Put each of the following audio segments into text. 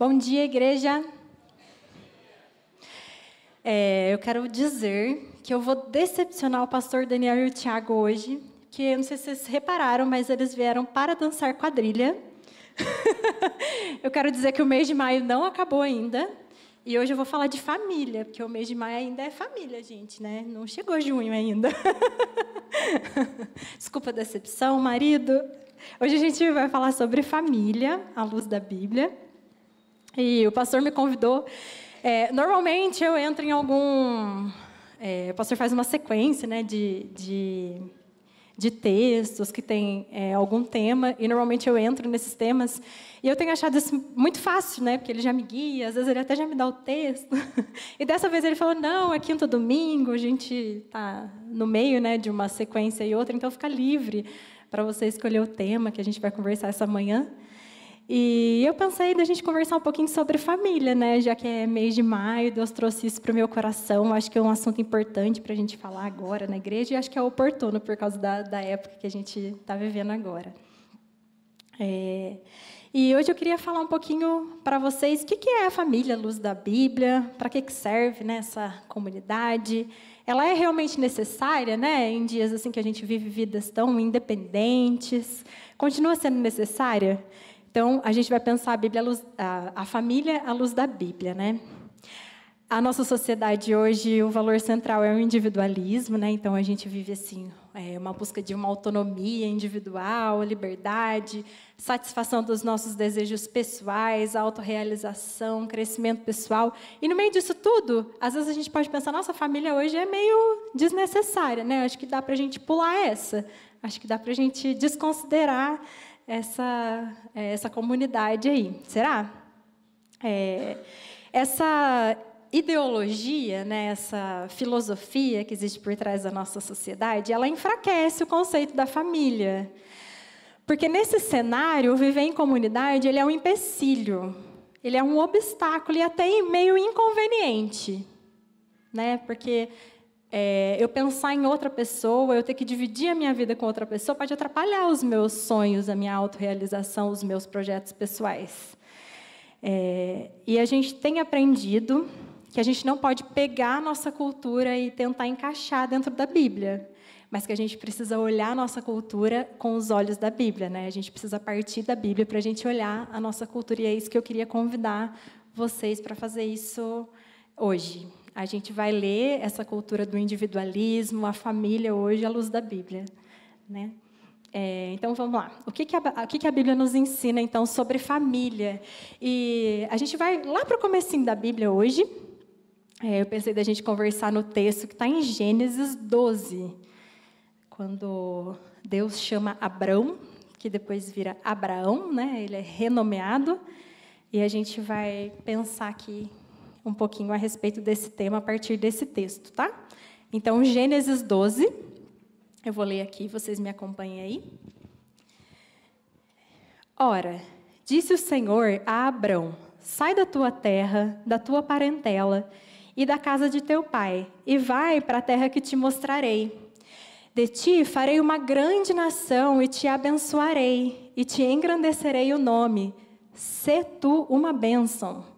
Bom dia, igreja. É, eu quero dizer que eu vou decepcionar o pastor Daniel e o Tiago hoje, que eu não sei se vocês repararam, mas eles vieram para dançar quadrilha. eu quero dizer que o mês de maio não acabou ainda. E hoje eu vou falar de família, porque o mês de maio ainda é família, gente, né? Não chegou junho ainda. Desculpa a decepção, marido. Hoje a gente vai falar sobre família, à luz da Bíblia. E o pastor me convidou. É, normalmente eu entro em algum. É, o pastor faz uma sequência né, de, de, de textos que tem é, algum tema, e normalmente eu entro nesses temas. E eu tenho achado isso muito fácil, né? Porque ele já me guia, às vezes ele até já me dá o texto. E dessa vez ele falou: não, é quinto domingo, a gente está no meio né, de uma sequência e outra, então fica livre para você escolher o tema que a gente vai conversar essa manhã. E eu pensei da gente conversar um pouquinho sobre família, né? Já que é mês de maio, Deus trouxe isso para o meu coração. Acho que é um assunto importante para a gente falar agora na igreja e acho que é oportuno por causa da, da época que a gente está vivendo agora. É, e hoje eu queria falar um pouquinho para vocês o que, é a família luz da Bíblia, para que, que serve né, comunidade. Ela é realmente necessária, né? Em dias assim que a gente vive vidas tão independentes, continua sendo necessária. Então, a gente vai pensar a, Bíblia, a, luz, a, a família à luz da Bíblia, né? A nossa sociedade hoje, o valor central é o individualismo, né? Então a gente vive assim, é, uma busca de uma autonomia individual, liberdade, satisfação dos nossos desejos pessoais, autorrealização, crescimento pessoal. E no meio disso tudo, às vezes a gente pode pensar, nossa família hoje é meio desnecessária, né? Acho que dá para a gente pular essa. Acho que dá para a gente desconsiderar essa, é, essa comunidade aí. Será? É, essa ideologia, né, essa filosofia que existe por trás da nossa sociedade, ela enfraquece o conceito da família. Porque nesse cenário, viver em comunidade ele é um empecilho, ele é um obstáculo e até meio inconveniente. Né? Porque é, eu pensar em outra pessoa, eu ter que dividir a minha vida com outra pessoa, pode atrapalhar os meus sonhos, a minha autorrealização, os meus projetos pessoais. É, e a gente tem aprendido que a gente não pode pegar a nossa cultura e tentar encaixar dentro da Bíblia, mas que a gente precisa olhar a nossa cultura com os olhos da Bíblia. Né? A gente precisa partir da Bíblia para a gente olhar a nossa cultura, e é isso que eu queria convidar vocês para fazer isso hoje. A gente vai ler essa cultura do individualismo, a família hoje à luz da Bíblia, né? É, então vamos lá. O que, que, a, o que, que a Bíblia nos ensina então sobre família? E a gente vai lá para o comecinho da Bíblia hoje. É, eu pensei da gente conversar no texto que está em Gênesis 12, quando Deus chama Abrão, que depois vira Abraão, né? Ele é renomeado. E a gente vai pensar aqui um pouquinho a respeito desse tema a partir desse texto, tá? Então, Gênesis 12, eu vou ler aqui, vocês me acompanhem aí. Ora, disse o Senhor a Abrão: Sai da tua terra, da tua parentela e da casa de teu pai, e vai para a terra que te mostrarei. De ti farei uma grande nação e te abençoarei, e te engrandecerei o nome. Sê tu uma bênção.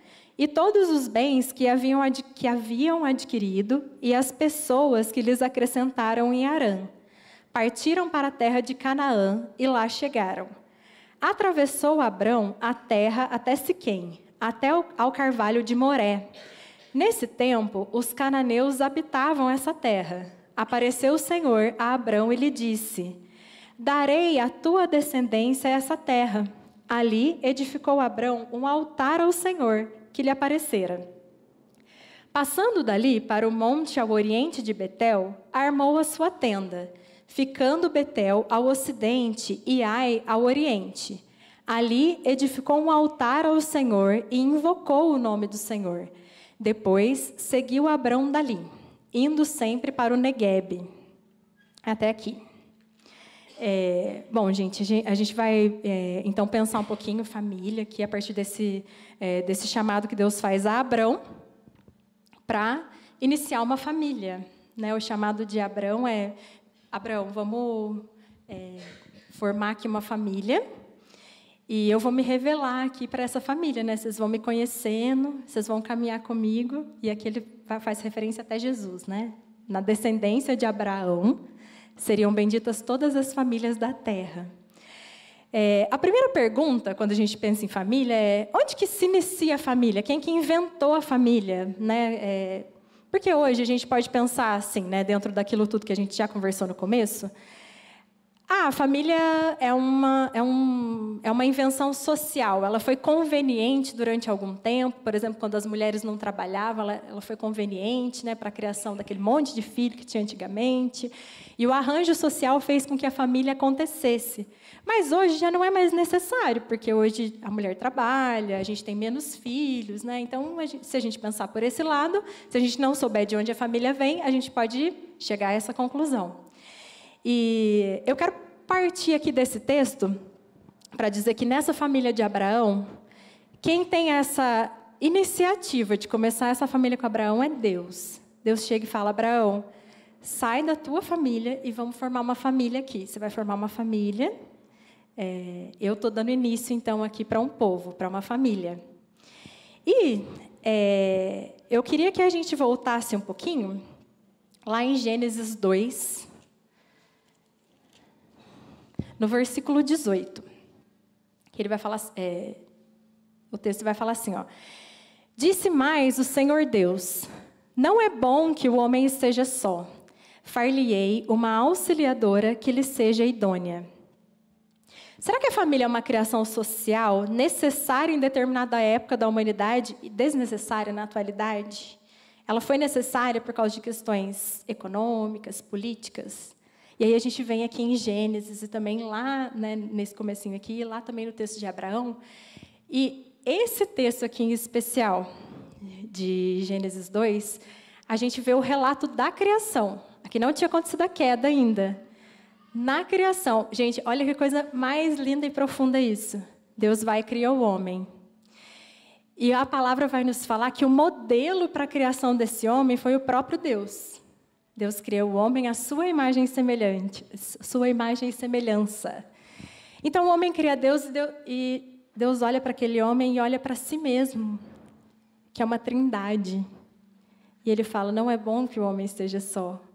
e todos os bens que haviam, que haviam adquirido e as pessoas que lhes acrescentaram em Arã. Partiram para a terra de Canaã e lá chegaram. Atravessou Abrão a terra até Siquém, até ao carvalho de Moré. Nesse tempo, os cananeus habitavam essa terra. Apareceu o Senhor a Abrão e lhe disse: Darei à tua descendência essa terra. Ali edificou Abrão um altar ao Senhor que lhe aparecera. Passando dali para o monte ao oriente de Betel, armou a sua tenda, ficando Betel ao ocidente e Ai ao oriente. Ali edificou um altar ao Senhor e invocou o nome do Senhor. Depois seguiu Abrão dali, indo sempre para o Negueb. Até aqui. É, bom, gente, a gente vai é, então pensar um pouquinho família aqui a partir desse, é, desse chamado que Deus faz a Abrão para iniciar uma família. Né? O chamado de Abrão é: Abrão, vamos é, formar aqui uma família e eu vou me revelar aqui para essa família, né? Vocês vão me conhecendo, vocês vão caminhar comigo. E aqui ele faz referência até Jesus, né? Na descendência de Abraão seriam benditas todas as famílias da terra. É, a primeira pergunta, quando a gente pensa em família, é onde que se inicia a família? Quem que inventou a família? Né? É, porque hoje a gente pode pensar assim, né, dentro daquilo tudo que a gente já conversou no começo, ah, a família é uma, é, um, é uma invenção social. Ela foi conveniente durante algum tempo. Por exemplo, quando as mulheres não trabalhavam, ela, ela foi conveniente né, para a criação daquele monte de filho que tinha antigamente. E o arranjo social fez com que a família acontecesse. Mas hoje já não é mais necessário, porque hoje a mulher trabalha, a gente tem menos filhos. Né? Então, a gente, se a gente pensar por esse lado, se a gente não souber de onde a família vem, a gente pode chegar a essa conclusão. E eu quero partir aqui desse texto para dizer que nessa família de Abraão, quem tem essa iniciativa de começar essa família com Abraão é Deus. Deus chega e fala: Abraão, sai da tua família e vamos formar uma família aqui. Você vai formar uma família. É, eu estou dando início, então, aqui para um povo, para uma família. E é, eu queria que a gente voltasse um pouquinho lá em Gênesis 2, no versículo 18, que ele vai falar, é, o texto vai falar assim, ó. Disse mais o Senhor Deus: Não é bom que o homem esteja só. Far-lhe-ei uma auxiliadora que lhe seja idônea. Será que a família é uma criação social necessária em determinada época da humanidade e desnecessária na atualidade? Ela foi necessária por causa de questões econômicas, políticas? E aí a gente vem aqui em Gênesis e também lá, né, nesse comecinho aqui, lá também no texto de Abraão. E esse texto aqui em especial, de Gênesis 2, a gente vê o relato da criação. Aqui não tinha acontecido a queda ainda. Na criação, gente, olha que coisa mais linda e profunda isso. Deus vai e cria o homem. E a palavra vai nos falar que o modelo para a criação desse homem foi o próprio Deus. Deus criou o homem à sua imagem semelhante, sua imagem e semelhança. Então o homem cria Deus, e Deus olha para aquele homem e olha para si mesmo, que é uma trindade. E ele fala: não é bom que o homem esteja só.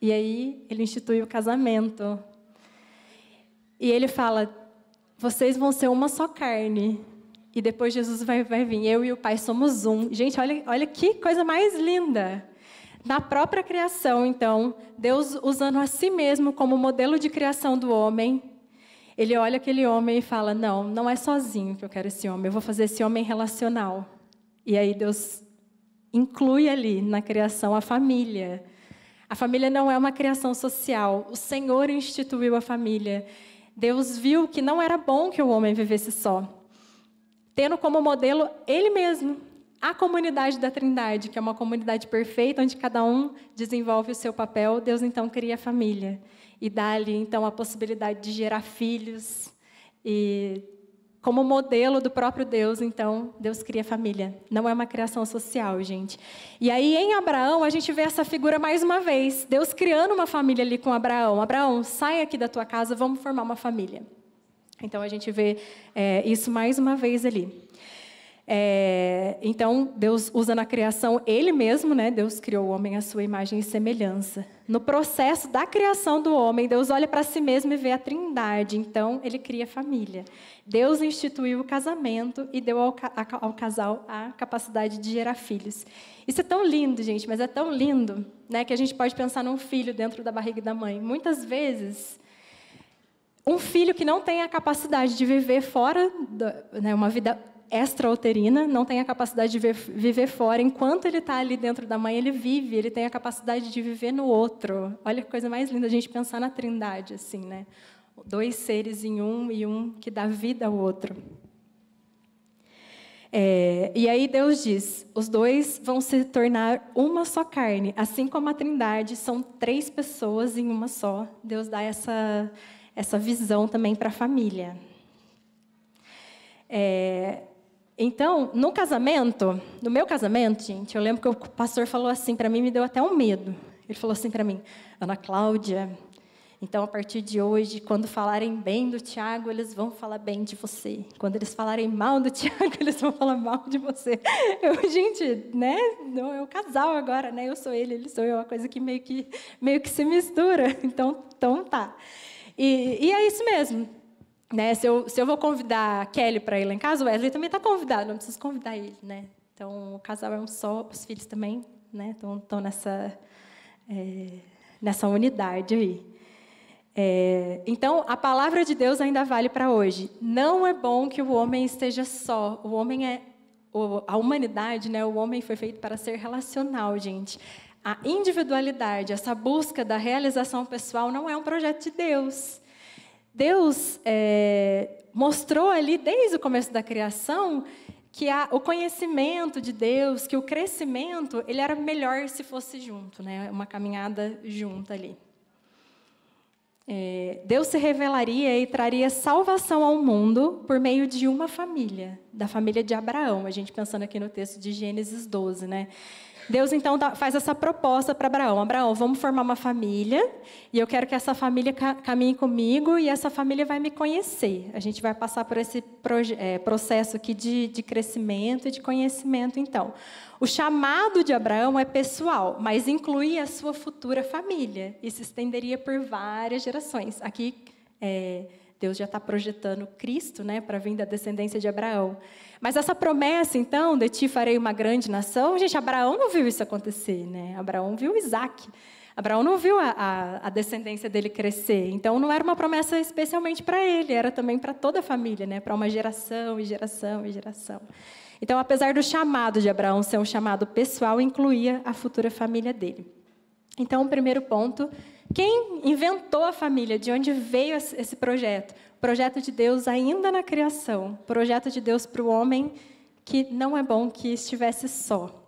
E aí ele institui o casamento. E ele fala: vocês vão ser uma só carne. E depois Jesus vai, vai vir. Eu e o Pai somos um. Gente, olha, olha que coisa mais linda. Na própria criação, então, Deus usando a si mesmo como modelo de criação do homem, ele olha aquele homem e fala: Não, não é sozinho que eu quero esse homem, eu vou fazer esse homem relacional. E aí Deus inclui ali na criação a família. A família não é uma criação social, o Senhor instituiu a família. Deus viu que não era bom que o homem vivesse só, tendo como modelo ele mesmo a comunidade da Trindade, que é uma comunidade perfeita, onde cada um desenvolve o seu papel, Deus então cria a família e dá ali então a possibilidade de gerar filhos e como modelo do próprio Deus, então, Deus cria família. Não é uma criação social, gente. E aí, em Abraão, a gente vê essa figura mais uma vez. Deus criando uma família ali com Abraão. Abraão, sai aqui da tua casa, vamos formar uma família. Então, a gente vê é, isso mais uma vez ali. É, então, Deus usa na criação Ele mesmo, né? Deus criou o homem à sua imagem e semelhança. No processo da criação do homem, Deus olha para si mesmo e vê a trindade. Então, Ele cria família. Deus instituiu o casamento e deu ao, ao casal a capacidade de gerar filhos. Isso é tão lindo, gente, mas é tão lindo né, que a gente pode pensar num filho dentro da barriga da mãe. Muitas vezes, um filho que não tem a capacidade de viver fora, da, né, uma vida extrauterina, não tem a capacidade de viver fora. Enquanto ele está ali dentro da mãe, ele vive, ele tem a capacidade de viver no outro. Olha que coisa mais linda a gente pensar na trindade, assim, né? Dois seres em um e um que dá vida ao outro. É, e aí Deus diz: os dois vão se tornar uma só carne, assim como a Trindade são três pessoas em uma só. Deus dá essa, essa visão também para a família. É, então, no casamento, no meu casamento, gente, eu lembro que o pastor falou assim para mim, me deu até um medo. Ele falou assim para mim, Ana Cláudia, então a partir de hoje, quando falarem bem do Tiago, eles vão falar bem de você. Quando eles falarem mal do Tiago, eles vão falar mal de você. Eu, gente, né? Não é o casal agora, né? Eu sou ele, ele sou eu, é uma coisa que meio que meio que se mistura. Então, então tá. E, e é isso mesmo. Né? Se, eu, se eu vou convidar a Kelly para ir lá em casa, o Wesley também está convidado, não preciso convidar ele. Né? Então, o casal é um só, os filhos também né? estão, estão nessa, é, nessa unidade aí. É, então, a palavra de Deus ainda vale para hoje. Não é bom que o homem esteja só. O homem é. A humanidade, né, o homem foi feito para ser relacional, gente. A individualidade, essa busca da realização pessoal, não é um projeto de Deus. Deus é, mostrou ali, desde o começo da criação, que a, o conhecimento de Deus, que o crescimento, ele era melhor se fosse junto, né? uma caminhada junta ali. É, Deus se revelaria e traria salvação ao mundo por meio de uma família, da família de Abraão. A gente pensando aqui no texto de Gênesis 12, né? Deus então faz essa proposta para Abraão: Abraão, vamos formar uma família e eu quero que essa família caminhe comigo e essa família vai me conhecer. A gente vai passar por esse é, processo aqui de, de crescimento e de conhecimento. Então, o chamado de Abraão é pessoal, mas inclui a sua futura família e se estenderia por várias gerações. Aqui é, Deus já está projetando Cristo, né, para vir da descendência de Abraão. Mas essa promessa, então, de ti farei uma grande nação, gente, Abraão não viu isso acontecer, né? Abraão viu Isaac. Abraão não viu a, a, a descendência dele crescer. Então, não era uma promessa especialmente para ele, era também para toda a família, né? Para uma geração e geração e geração. Então, apesar do chamado de Abraão ser um chamado pessoal, incluía a futura família dele. Então, o primeiro ponto quem inventou a família? De onde veio esse projeto? Projeto de Deus ainda na criação. Projeto de Deus para o homem que não é bom que estivesse só.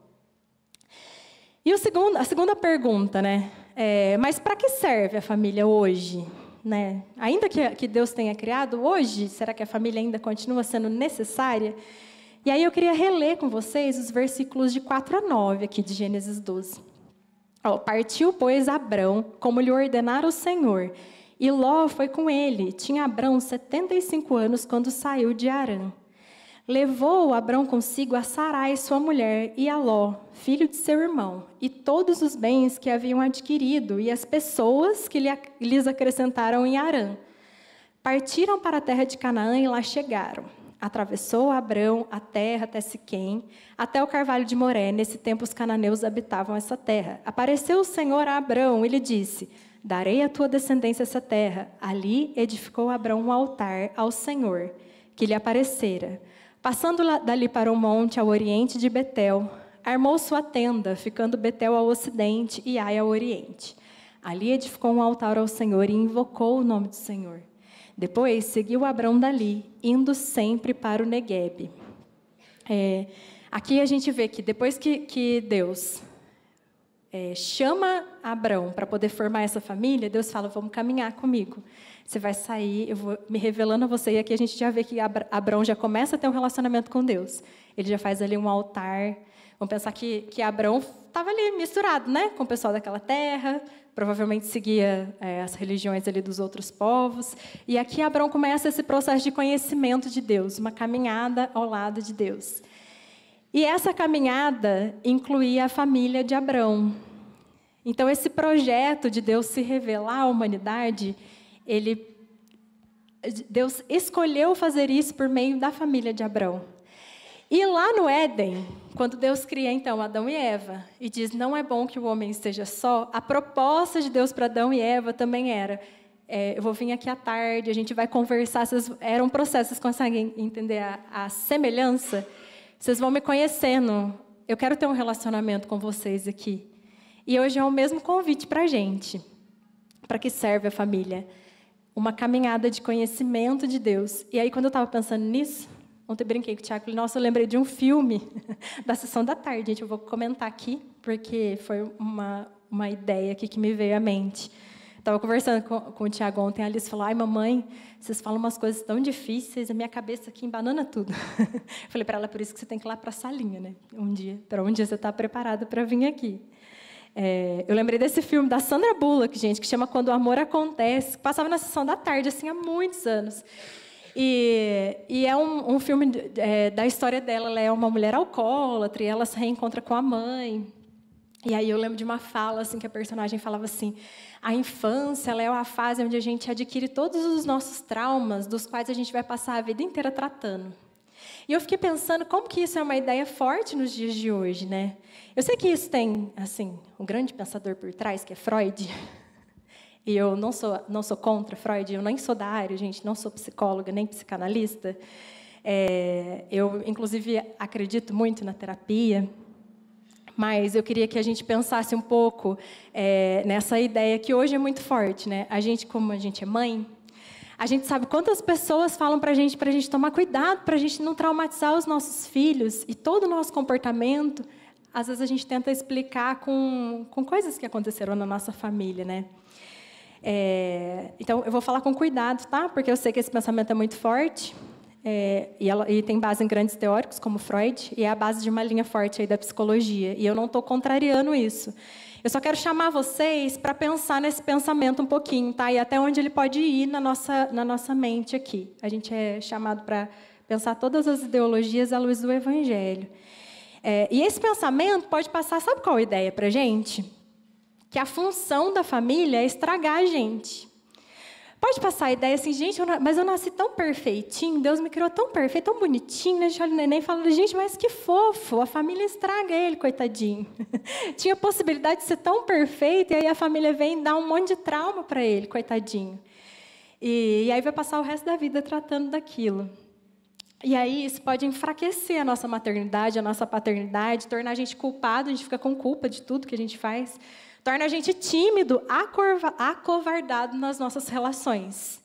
E segundo, a segunda pergunta, né? É, mas para que serve a família hoje? Né? Ainda que, que Deus tenha criado, hoje, será que a família ainda continua sendo necessária? E aí eu queria reler com vocês os versículos de 4 a 9 aqui de Gênesis 12. Partiu, pois, Abrão, como lhe ordenara o Senhor, e Ló foi com ele. Tinha Abrão 75 anos quando saiu de Arã. Levou Abrão consigo a Sarai, sua mulher, e a Ló, filho de seu irmão, e todos os bens que haviam adquirido, e as pessoas que lhes acrescentaram em Arã. Partiram para a terra de Canaã e lá chegaram. Atravessou Abrão a terra até Siquém, até o carvalho de Moré. Nesse tempo os cananeus habitavam essa terra. Apareceu o Senhor a Abrão e lhe disse: Darei à tua descendência essa terra. Ali edificou Abrão um altar ao Senhor, que lhe aparecera. Passando dali para o monte ao oriente de Betel, armou sua tenda, ficando Betel ao ocidente e Ai ao oriente. Ali edificou um altar ao Senhor e invocou o nome do Senhor. Depois seguiu Abrão dali, indo sempre para o Negueb. É, aqui a gente vê que depois que, que Deus é, chama Abrão para poder formar essa família, Deus fala: Vamos caminhar comigo. Você vai sair, eu vou me revelando a você. E aqui a gente já vê que Abrão já começa a ter um relacionamento com Deus. Ele já faz ali um altar. Vamos pensar que, que Abrão estava ali misturado né, com o pessoal daquela terra, provavelmente seguia é, as religiões ali dos outros povos. E aqui Abraão começa esse processo de conhecimento de Deus, uma caminhada ao lado de Deus. E essa caminhada incluía a família de Abraão. Então esse projeto de Deus se revelar à humanidade, ele Deus escolheu fazer isso por meio da família de Abraão. E lá no Éden, quando Deus cria então Adão e Eva e diz não é bom que o homem esteja só, a proposta de Deus para Adão e Eva também era é, eu vou vir aqui à tarde, a gente vai conversar. Vocês, era um processo, vocês conseguem entender a, a semelhança? Vocês vão me conhecendo. Eu quero ter um relacionamento com vocês aqui. E hoje é o mesmo convite para a gente. Para que serve a família? Uma caminhada de conhecimento de Deus. E aí, quando eu estava pensando nisso, Ontem eu brinquei com o Tiago, nossa, eu lembrei de um filme da sessão da tarde, gente, eu vou comentar aqui, porque foi uma, uma ideia aqui que me veio à mente. Estava conversando com, com, o Tiago ontem, a Alice falou, ai, mamãe, vocês falam umas coisas tão difíceis, a minha cabeça aqui embanana tudo. falei para ela, por isso que você tem que ir lá para a salinha, né? Um dia, para um dia você está preparada para vir aqui. É, eu lembrei desse filme da Sandra Bullock, gente, que chama Quando o Amor Acontece, que passava na sessão da tarde, assim, há muitos anos. E, e é um, um filme é, da história dela. Ela é uma mulher alcoólatra e ela se reencontra com a mãe. E aí eu lembro de uma fala assim que a personagem falava assim: a infância é a fase onde a gente adquire todos os nossos traumas, dos quais a gente vai passar a vida inteira tratando. E eu fiquei pensando como que isso é uma ideia forte nos dias de hoje, né? Eu sei que isso tem, assim, um grande pensador por trás, que é Freud. E eu não sou, não sou contra Freud, eu nem sou da área, gente, não sou psicóloga nem psicanalista. É, eu, inclusive, acredito muito na terapia, mas eu queria que a gente pensasse um pouco é, nessa ideia que hoje é muito forte, né? A gente, como a gente é mãe, a gente sabe quantas pessoas falam para a gente para a gente tomar cuidado, para a gente não traumatizar os nossos filhos e todo o nosso comportamento. Às vezes a gente tenta explicar com, com coisas que aconteceram na nossa família, né? É, então, eu vou falar com cuidado, tá? Porque eu sei que esse pensamento é muito forte é, e, ela, e, tem base em grandes teóricos como Freud e é a base de uma linha forte aí da psicologia. E eu não estou contrariando isso. Eu só quero chamar vocês para pensar nesse pensamento um pouquinho, tá? E até onde ele pode ir na nossa na nossa mente aqui. A gente é chamado para pensar todas as ideologias à luz do Evangelho. É, e esse pensamento pode passar, sabe qual ideia para gente? Que a função da família é estragar a gente. Pode passar a ideia assim, gente, eu mas eu nasci tão perfeitinho, Deus me criou tão perfeito, tão bonitinho, né? A gente olha o neném e fala, gente, mas que fofo, a família estraga ele, coitadinho. Tinha possibilidade de ser tão perfeito, e aí a família vem dar um monte de trauma para ele, coitadinho. E, e aí vai passar o resto da vida tratando daquilo. E aí isso pode enfraquecer a nossa maternidade, a nossa paternidade, tornar a gente culpado, a gente fica com culpa de tudo que a gente faz torna a gente tímido, acovardado nas nossas relações.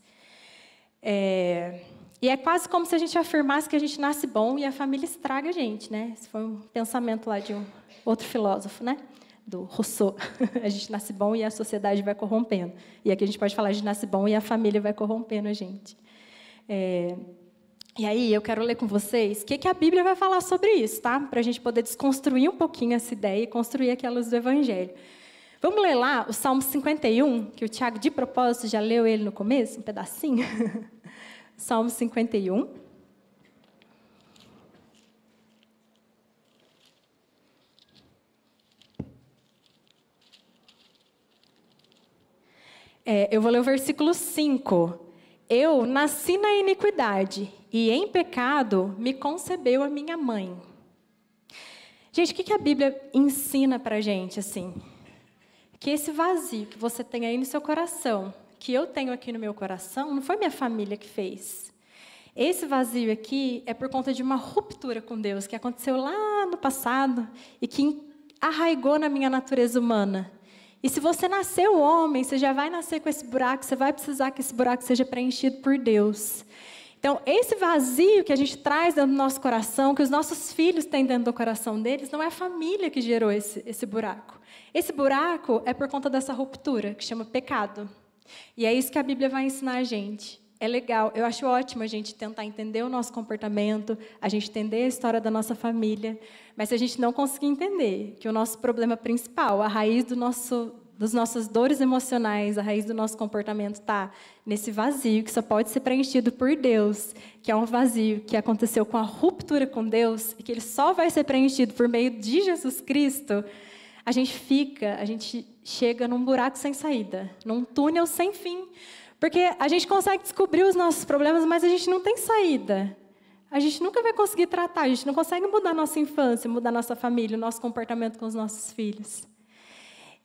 É, e é quase como se a gente afirmasse que a gente nasce bom e a família estraga a gente, né? Esse foi um pensamento lá de um outro filósofo, né? Do Rousseau. A gente nasce bom e a sociedade vai corrompendo. E aqui a gente pode falar, gente nasce bom e a família vai corrompendo a gente. É, e aí eu quero ler com vocês o que, que a Bíblia vai falar sobre isso, tá? Para a gente poder desconstruir um pouquinho essa ideia e construir aquelas do Evangelho. Vamos ler lá o Salmo 51, que o Tiago, de propósito, já leu ele no começo, um pedacinho? Salmo 51. É, eu vou ler o versículo 5. Eu nasci na iniquidade, e em pecado me concebeu a minha mãe. Gente, o que a Bíblia ensina para gente assim? Que esse vazio que você tem aí no seu coração, que eu tenho aqui no meu coração, não foi minha família que fez. Esse vazio aqui é por conta de uma ruptura com Deus que aconteceu lá no passado e que arraigou na minha natureza humana. E se você nasceu homem, você já vai nascer com esse buraco, você vai precisar que esse buraco seja preenchido por Deus. Então, esse vazio que a gente traz dentro do nosso coração, que os nossos filhos têm dentro do coração deles, não é a família que gerou esse, esse buraco. Esse buraco é por conta dessa ruptura, que chama pecado. E é isso que a Bíblia vai ensinar a gente. É legal, eu acho ótimo a gente tentar entender o nosso comportamento, a gente entender a história da nossa família, mas se a gente não conseguir entender que o nosso problema principal, a raiz do nosso, das nossas dores emocionais, a raiz do nosso comportamento está nesse vazio que só pode ser preenchido por Deus, que é um vazio que aconteceu com a ruptura com Deus e que ele só vai ser preenchido por meio de Jesus Cristo, a gente fica, a gente chega num buraco sem saída, num túnel sem fim. Porque a gente consegue descobrir os nossos problemas, mas a gente não tem saída. A gente nunca vai conseguir tratar, a gente não consegue mudar nossa infância, mudar nossa família, o nosso comportamento com os nossos filhos.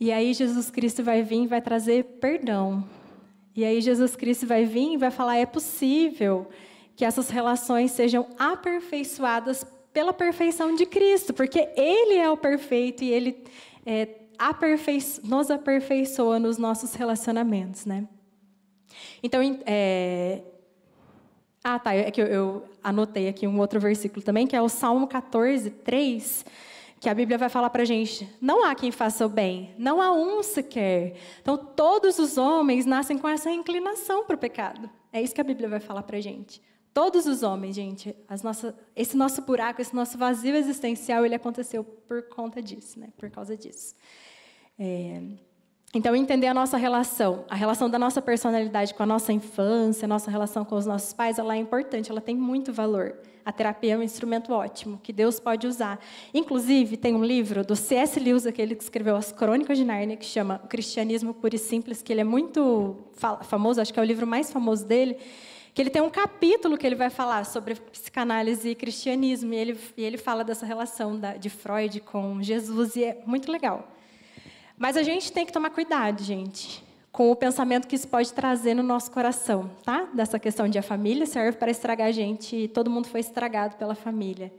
E aí Jesus Cristo vai vir e vai trazer perdão. E aí Jesus Cristo vai vir e vai falar: é possível que essas relações sejam aperfeiçoadas pela perfeição de Cristo, porque Ele é o perfeito e Ele é, aperfeiço, nos aperfeiçoa nos nossos relacionamentos, né? Então, é, Ah, tá. É que eu, eu, anotei aqui um outro versículo também, que é o Salmo 14, 3, que a Bíblia vai falar para gente: não há quem faça o bem, não há um sequer. Então, todos os homens nascem com essa inclinação para o pecado. É isso que a Bíblia vai falar para gente. Todos os homens, gente, nossas, esse nosso buraco, esse nosso vazio existencial, ele aconteceu por conta disso, né? por causa disso. É, então, entender a nossa relação, a relação da nossa personalidade com a nossa infância, a nossa relação com os nossos pais, ela é importante, ela tem muito valor. A terapia é um instrumento ótimo que Deus pode usar. Inclusive, tem um livro do C.S. Lewis, aquele que escreveu As Crônicas de Nárnia, que chama O Cristianismo Puro e Simples, que ele é muito famoso, acho que é o livro mais famoso dele, que ele tem um capítulo que ele vai falar sobre psicanálise e cristianismo, e ele, e ele fala dessa relação da, de Freud com Jesus, e é muito legal. Mas a gente tem que tomar cuidado, gente, com o pensamento que isso pode trazer no nosso coração, tá? Dessa questão de a família serve para estragar a gente e todo mundo foi estragado pela família.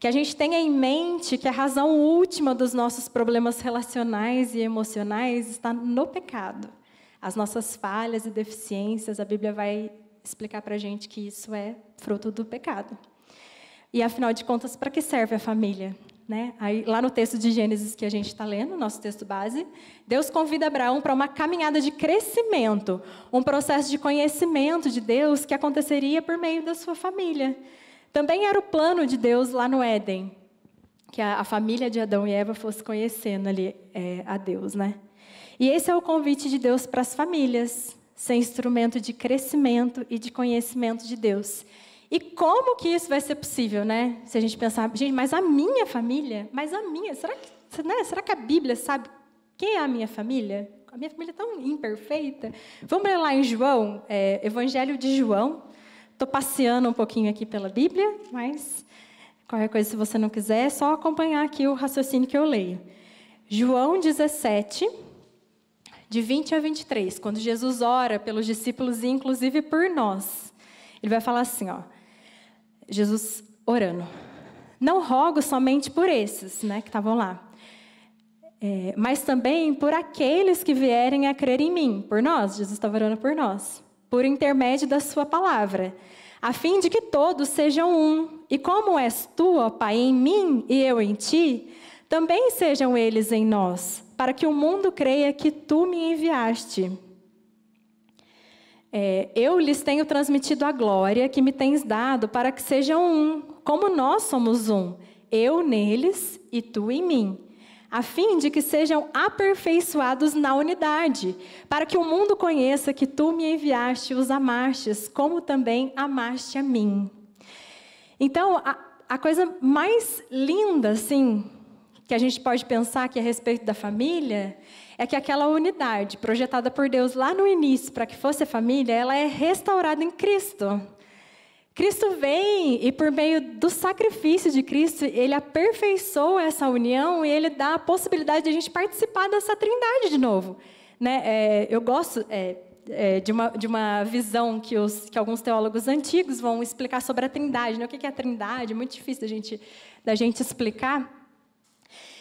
Que a gente tenha em mente que a razão última dos nossos problemas relacionais e emocionais está no pecado. As nossas falhas e deficiências, a Bíblia vai explicar para a gente que isso é fruto do pecado. E afinal de contas, para que serve a família? Né? Aí, lá no texto de Gênesis que a gente está lendo, nosso texto base, Deus convida Abraão para uma caminhada de crescimento, um processo de conhecimento de Deus que aconteceria por meio da sua família. Também era o plano de Deus lá no Éden, que a, a família de Adão e Eva fosse conhecendo ali é, a Deus, né? E esse é o convite de Deus para as famílias, ser instrumento de crescimento e de conhecimento de Deus. E como que isso vai ser possível, né? Se a gente pensar, gente, mas a minha família, mas a minha, será que, né? será que a Bíblia sabe quem é a minha família? A minha família é tão imperfeita. Vamos ler lá em João, é, Evangelho de João. Estou passeando um pouquinho aqui pela Bíblia, mas qualquer coisa, se você não quiser, é só acompanhar aqui o raciocínio que eu leio. João 17, de 20 a 23, quando Jesus ora pelos discípulos e inclusive por nós. Ele vai falar assim, ó: Jesus orando. Não rogo somente por esses, né, que estavam lá, é, mas também por aqueles que vierem a crer em mim, por nós. Jesus estava orando por nós, por intermédio da Sua palavra, a fim de que todos sejam um. E como és tu, ó Pai, em mim e eu em ti, também sejam eles em nós, para que o mundo creia que tu me enviaste. É, eu lhes tenho transmitido a glória que me tens dado, para que sejam um, como nós somos um, eu neles e tu em mim, a fim de que sejam aperfeiçoados na unidade, para que o mundo conheça que tu me enviaste e os amastes, como também amaste a mim. Então, a, a coisa mais linda, assim, que a gente pode pensar aqui a respeito da família é que aquela unidade projetada por Deus lá no início para que fosse a família, ela é restaurada em Cristo. Cristo vem e por meio do sacrifício de Cristo, ele aperfeiçoa essa união e ele dá a possibilidade de a gente participar dessa trindade de novo. Né? É, eu gosto é, é, de, uma, de uma visão que, os, que alguns teólogos antigos vão explicar sobre a trindade. Né? O que é a trindade? É muito difícil da gente, da gente explicar.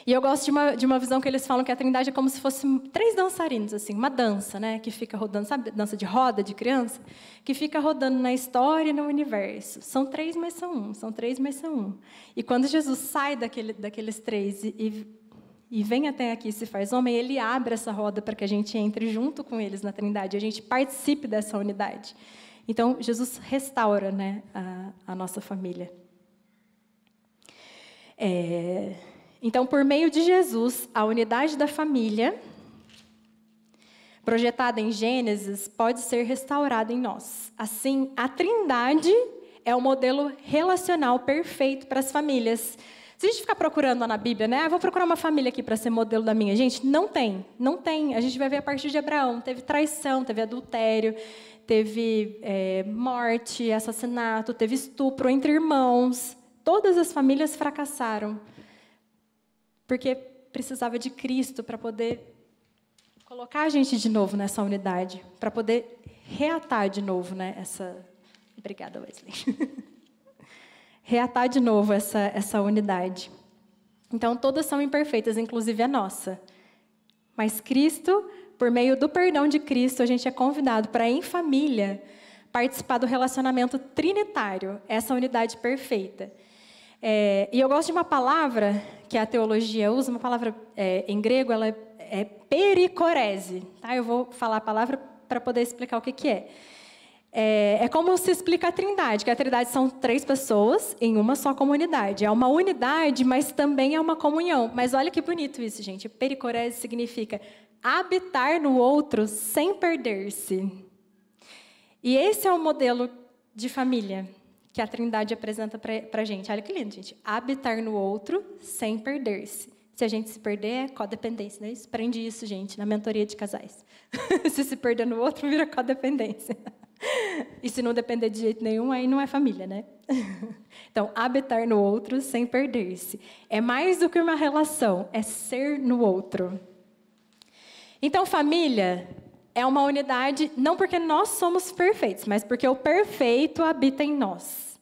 E eu gosto de uma, de uma visão que eles falam que a Trindade é como se fosse três dançarinos, assim, uma dança, né, que fica rodando, sabe, dança de roda de criança, que fica rodando na história e no universo. São três, mas são um. São três, mas são um. E quando Jesus sai daquele, daqueles três e, e, vem até aqui e se faz homem, ele abre essa roda para que a gente entre junto com eles na Trindade, a gente participe dessa unidade. Então Jesus restaura, né, a, a nossa família. É... Então, por meio de Jesus, a unidade da família, projetada em Gênesis, pode ser restaurada em nós. Assim, a Trindade é o modelo relacional perfeito para as famílias. Se a gente ficar procurando na Bíblia, né? Ah, vou procurar uma família aqui para ser modelo da minha. Gente, não tem. Não tem. A gente vai ver a partir de Abraão. Teve traição, teve adultério, teve é, morte, assassinato, teve estupro entre irmãos. Todas as famílias fracassaram porque precisava de Cristo para poder colocar a gente de novo nessa unidade, para poder reatar de novo, né, essa Obrigada, Wesley. reatar de novo essa essa unidade. Então todas são imperfeitas, inclusive a nossa. Mas Cristo, por meio do perdão de Cristo, a gente é convidado para em família participar do relacionamento trinitário, essa unidade perfeita. É, e eu gosto de uma palavra que a teologia usa, uma palavra é, em grego, ela é, é pericorese. Tá? Eu vou falar a palavra para poder explicar o que, que é. É, é, como se explica a trindade, que a trindade são três pessoas em uma só comunidade. É uma unidade, mas também é uma comunhão. Mas olha que bonito isso, gente. Pericorese significa habitar no outro sem perder-se. E esse é o modelo de família que a trindade apresenta para a gente. Olha que lindo, gente. Habitar no outro sem perder-se. Se a gente se perder, é codependência, né? Isso, prende isso, gente, na mentoria de casais. se se perder no outro, vira codependência. E se não depender de jeito nenhum, aí não é família, né? Então, habitar no outro sem perder-se. É mais do que uma relação, é ser no outro. Então, família é uma unidade não porque nós somos perfeitos, mas porque o perfeito habita em nós.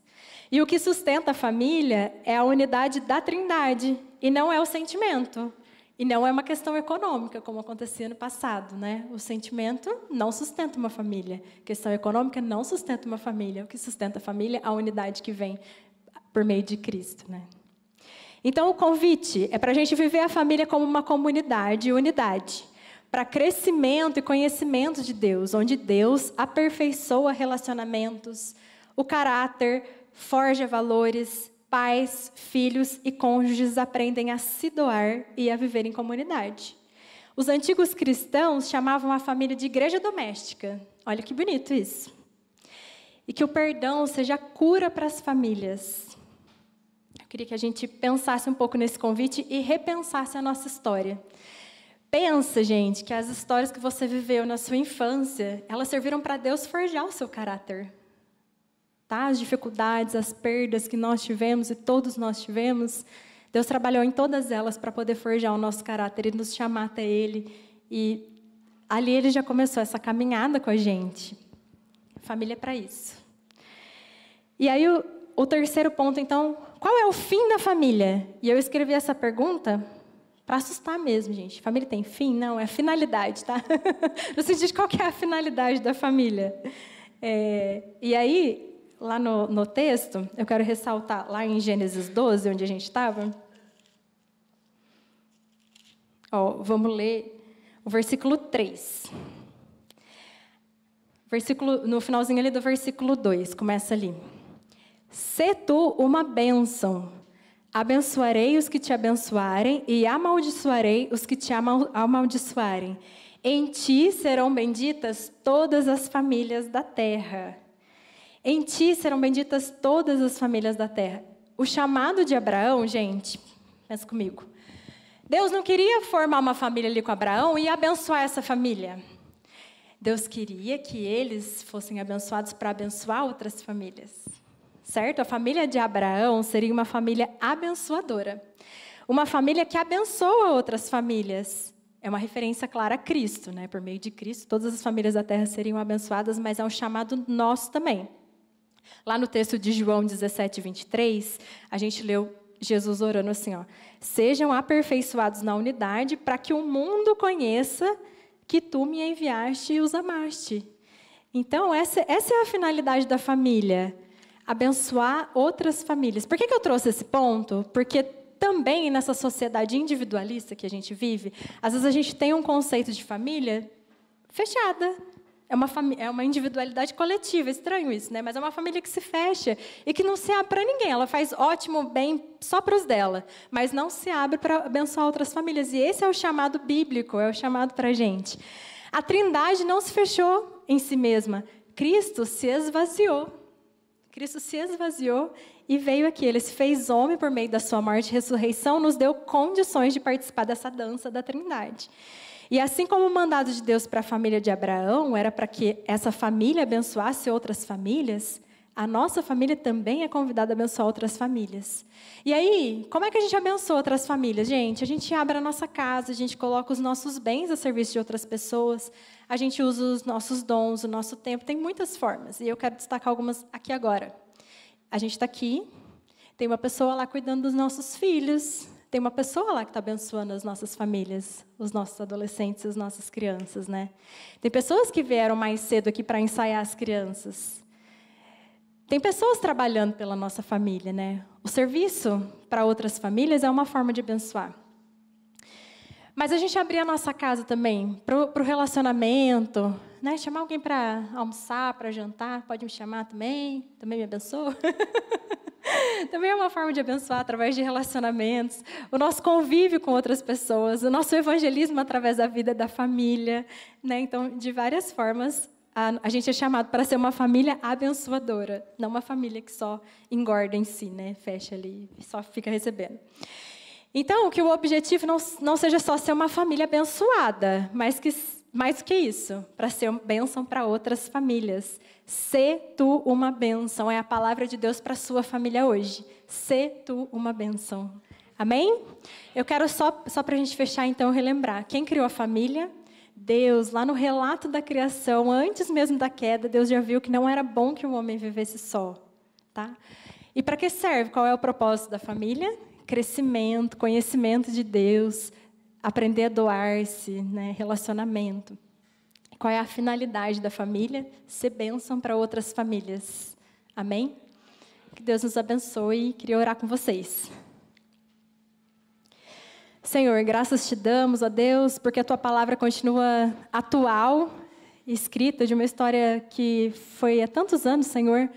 E o que sustenta a família é a unidade da Trindade, e não é o sentimento. E não é uma questão econômica, como acontecia no passado, né? O sentimento não sustenta uma família. A questão econômica não sustenta uma família. O que sustenta a família é a unidade que vem por meio de Cristo, né? Então, o convite é para a gente viver a família como uma comunidade, unidade, para crescimento e conhecimento de Deus, onde Deus aperfeiçoa relacionamentos, o caráter, forja valores, pais, filhos e cônjuges aprendem a se doar e a viver em comunidade. Os antigos cristãos chamavam a família de igreja doméstica. Olha que bonito isso. E que o perdão seja cura para as famílias. Eu queria que a gente pensasse um pouco nesse convite e repensasse a nossa história. Pensa, gente, que as histórias que você viveu na sua infância, elas serviram para Deus forjar o seu caráter tá? as dificuldades, as perdas que nós tivemos e todos nós tivemos, Deus trabalhou em todas elas para poder forjar o nosso caráter e nos chamar até Ele. E ali Ele já começou essa caminhada com a gente. Família é para isso. E aí, o, o terceiro ponto, então, qual é o fim da família? E eu escrevi essa pergunta para assustar mesmo, gente. Família tem fim? Não, é finalidade, tá? no sentido de qual que é a finalidade da família. É, e aí, lá no, no texto, eu quero ressaltar lá em Gênesis 12, onde a gente estava. Vamos ler o versículo 3. Versículo, no finalzinho ali do versículo 2, começa ali. Se tu uma bênção, abençoarei os que te abençoarem e amaldiçoarei os que te amaldiçoarem. Em ti serão benditas todas as famílias da terra. Em ti serão benditas todas as famílias da terra. O chamado de Abraão, gente, pensa comigo. Deus não queria formar uma família ali com Abraão e abençoar essa família. Deus queria que eles fossem abençoados para abençoar outras famílias. Certo? A família de Abraão seria uma família abençoadora. Uma família que abençoa outras famílias. É uma referência clara a Cristo, né? Por meio de Cristo, todas as famílias da terra seriam abençoadas, mas é um chamado nosso também. Lá no texto de João 17, 23, a gente leu Jesus orando assim: ó, sejam aperfeiçoados na unidade, para que o mundo conheça que tu me enviaste e os amaste. Então, essa, essa é a finalidade da família, abençoar outras famílias. Por que, que eu trouxe esse ponto? Porque também nessa sociedade individualista que a gente vive, às vezes a gente tem um conceito de família fechada, é uma, é uma individualidade coletiva, é estranho isso, né? Mas é uma família que se fecha e que não se abre para ninguém. Ela faz ótimo bem só para os dela, mas não se abre para abençoar outras famílias. E esse é o chamado bíblico, é o chamado para a gente. A trindade não se fechou em si mesma. Cristo se esvaziou. Cristo se esvaziou e veio aqui. Ele se fez homem por meio da sua morte e ressurreição, nos deu condições de participar dessa dança da trindade. E assim como o mandado de Deus para a família de Abraão era para que essa família abençoasse outras famílias, a nossa família também é convidada a abençoar outras famílias. E aí, como é que a gente abençoa outras famílias? Gente, a gente abre a nossa casa, a gente coloca os nossos bens a serviço de outras pessoas, a gente usa os nossos dons, o nosso tempo, tem muitas formas. E eu quero destacar algumas aqui agora. A gente está aqui, tem uma pessoa lá cuidando dos nossos filhos, tem uma pessoa lá que está abençoando as nossas famílias, os nossos adolescentes, as nossas crianças, né? Tem pessoas que vieram mais cedo aqui para ensaiar as crianças. Tem pessoas trabalhando pela nossa família, né? O serviço para outras famílias é uma forma de abençoar. Mas a gente abrir a nossa casa também para o relacionamento, né? Chamar alguém para almoçar, para jantar, pode me chamar também, também me abençoa. também é uma forma de abençoar através de relacionamentos, o nosso convívio com outras pessoas, o nosso evangelismo através da vida da família, né? Então, de várias formas, a, a gente é chamado para ser uma família abençoadora, não uma família que só engorda em si, né? Fecha ali só fica recebendo. Então, que o objetivo não, não seja só ser uma família abençoada, mas que mais que isso, para ser uma bênção para outras famílias. Se tu uma bênção, é a palavra de Deus para sua família hoje. Se tu uma bênção. Amém? Eu quero só, só para a gente fechar, então, relembrar. Quem criou a família? Deus, lá no relato da criação, antes mesmo da queda, Deus já viu que não era bom que o homem vivesse só. Tá? E para que serve? Qual é o propósito da família? Crescimento, conhecimento de Deus, aprender a doar-se, né? relacionamento. Qual é a finalidade da família? Ser bênção para outras famílias. Amém? Que Deus nos abençoe e queria orar com vocês. Senhor, graças te damos, a Deus, porque a tua palavra continua atual, escrita de uma história que foi há tantos anos, Senhor,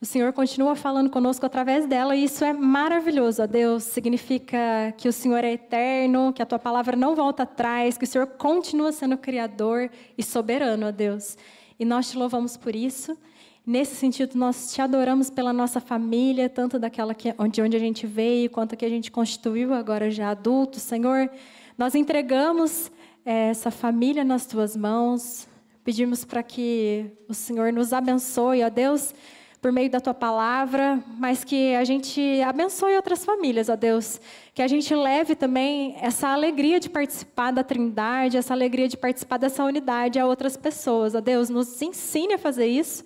o Senhor continua falando conosco através dela e isso é maravilhoso, ó Deus. Significa que o Senhor é eterno, que a tua palavra não volta atrás, que o Senhor continua sendo criador e soberano, ó Deus. E nós te louvamos por isso. Nesse sentido, nós te adoramos pela nossa família, tanto daquela que, de onde a gente veio, quanto que a gente constituiu agora já adulto. Senhor, nós entregamos é, essa família nas tuas mãos. Pedimos para que o Senhor nos abençoe, ó Deus por meio da tua palavra, mas que a gente abençoe outras famílias, ó Deus. Que a gente leve também essa alegria de participar da Trindade, essa alegria de participar dessa unidade a outras pessoas, ó Deus. Nos ensine a fazer isso.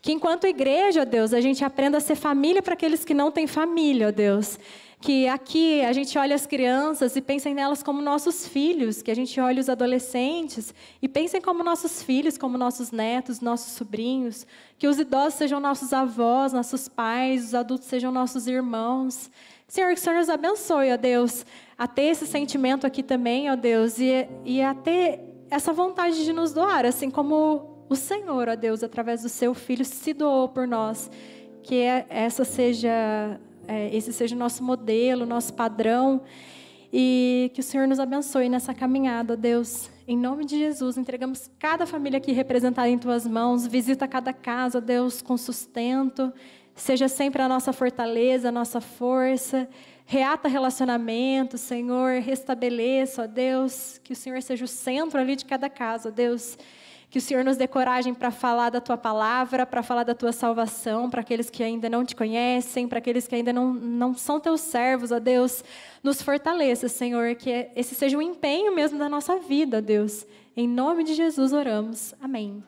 Que enquanto igreja, ó Deus, a gente aprenda a ser família para aqueles que não têm família, ó Deus que aqui a gente olha as crianças e pensa nelas como nossos filhos, que a gente olha os adolescentes e pensem como nossos filhos, como nossos netos, nossos sobrinhos, que os idosos sejam nossos avós, nossos pais, os adultos sejam nossos irmãos. Senhor, que o Senhor nos abençoe, ó Deus, a ter esse sentimento aqui também, ó Deus, e, e a ter essa vontade de nos doar, assim como o Senhor, ó Deus, através do seu Filho, se doou por nós. Que essa seja é, esse seja o nosso modelo, nosso padrão. E que o Senhor nos abençoe nessa caminhada, Deus. Em nome de Jesus, entregamos cada família aqui representada em tuas mãos. Visita cada casa, Deus, com sustento. Seja sempre a nossa fortaleza, a nossa força. Reata relacionamento, Senhor. Restabeleça, ó Deus. Que o Senhor seja o centro ali de cada casa, Deus. Que o Senhor nos dê coragem para falar da tua palavra, para falar da tua salvação, para aqueles que ainda não te conhecem, para aqueles que ainda não, não são teus servos, ó Deus. Nos fortaleça, Senhor, que esse seja o empenho mesmo da nossa vida, Deus. Em nome de Jesus oramos. Amém.